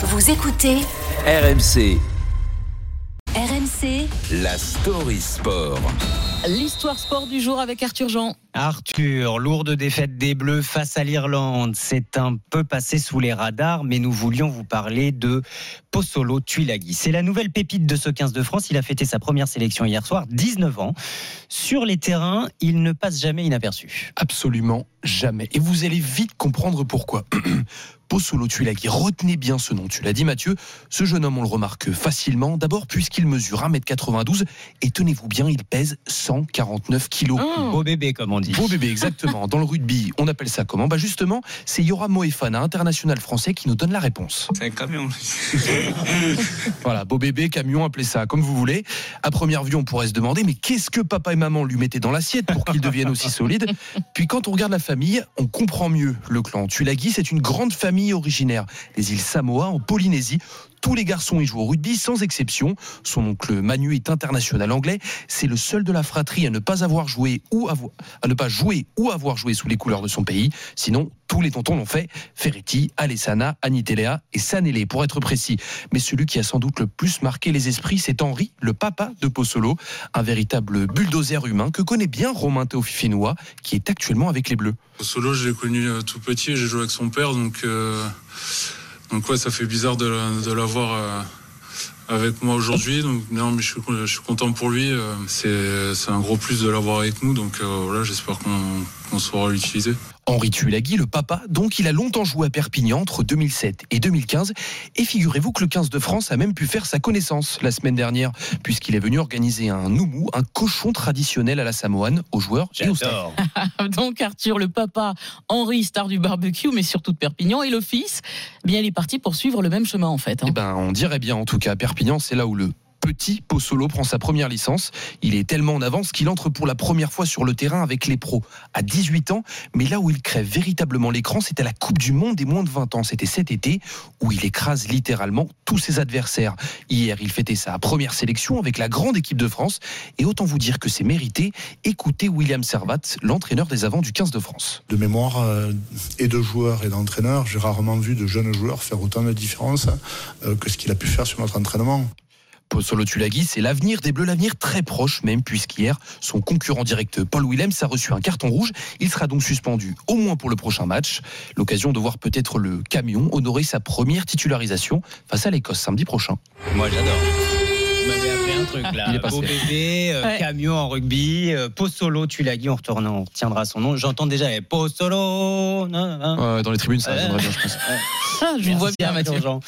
Vous écoutez RMC, RMC la story sport. L'histoire sport du jour avec Arthur Jean. Arthur, lourde défaite des Bleus face à l'Irlande. C'est un peu passé sous les radars, mais nous voulions vous parler de Possolo Tuilagi. C'est la nouvelle pépite de ce 15 de France. Il a fêté sa première sélection hier soir, 19 ans. Sur les terrains, il ne passe jamais inaperçu. Absolument jamais. Et vous allez vite comprendre pourquoi. Possolo Tuilagi, retenez bien ce nom, tu l'as dit Mathieu, ce jeune homme on le remarque facilement, d'abord puisqu'il mesure 1m92 et tenez-vous bien, il pèse 149 kilos. Oh. Beau bébé, comme on dit. Beau bébé, exactement. Dans le rugby, on appelle ça comment? Bah justement, c'est Yoram Moefana, international français, qui nous donne la réponse. C'est un camion. Voilà, beau bébé, camion, appelez ça comme vous voulez. À première vue, on pourrait se demander, mais qu'est-ce que papa et maman lui mettaient dans l'assiette pour qu'il devienne aussi solide Puis quand on regarde la famille, on comprend mieux le clan. Tulagi, c'est une grande famille originaire des îles Samoa, en Polynésie. Tous les garçons y jouent au rugby sans exception. Son oncle Manu est international anglais. C'est le seul de la fratrie à ne pas avoir joué ou à ne pas jouer ou avoir joué sous les couleurs de son pays. Sinon, tous les tontons l'ont fait. Ferretti, Alessana, Anitelea et Sanele, pour être précis. Mais celui qui a sans doute le plus marqué les esprits, c'est Henri, le papa de Possolo, un véritable bulldozer humain que connaît bien Romain Théophifénois, qui est actuellement avec les Bleus. Solo, je l'ai connu euh, tout petit, j'ai joué avec son père, donc, euh, donc ouais, ça fait bizarre de, de l'avoir euh, avec moi aujourd'hui. Donc non, mais je suis, je suis content pour lui. euh, c'est, c'est un gros plus de l'avoir avec nous, donc euh, voilà, j'espère qu'on, qu'on saura l'utiliser. Henri Tulagi, le papa, donc il a longtemps joué à Perpignan entre 2007 et 2015. Et figurez-vous que le 15 de France a même pu faire sa connaissance la semaine dernière, puisqu'il est venu organiser un noumou, un cochon traditionnel à la Samoane, aux joueurs et aux. Donc Arthur, le papa, Henri, star du barbecue, mais surtout de Perpignan, et le fils, eh bien il est parti pour suivre le même chemin en fait. hein. Eh ben, on dirait bien, en tout cas, à C'est là où le petit Possolo prend sa première licence. Il est tellement en avance qu'il entre pour la première fois sur le terrain avec les pros à 18 ans. Mais là où il crève véritablement l'écran, c'est à la Coupe du Monde des moins de 20 ans. C'était cet été où il écrase littéralement tous ses adversaires. Hier, il fêtait sa première sélection avec la grande équipe de France. Et autant vous dire que c'est mérité. Écoutez William Servat, l'entraîneur des avants du 15 de France. de mémoire euh, et de joueurs et d'entraîneurs, j'ai rarement vu de jeunes joueurs faire autant de différence euh, que ce qu'il a pu faire sur notre entraînement. Possolo Tulagi, c'est l'avenir des Bleus, l'avenir très proche même, puisqu'hier, son concurrent direct Paul Willems a reçu un carton rouge. Il sera donc suspendu au moins pour le prochain match. L'occasion de voir peut-être le camion honorer sa première titularisation face à l'Écosse samedi prochain. Moi, j'adore. Vous m'avez appris un truc là. Il est passé. Beau bébé, euh, Ouais. camion en rugby, euh, Possolo Tuilagi, on, retourne, on retiendra son nom. J'entends déjà eh, Possolo. nan, nan, nan. Ouais, dans les tribunes, ça Ouais. bien, je pense. Ah, je vous vois bien Mathieu. Jean.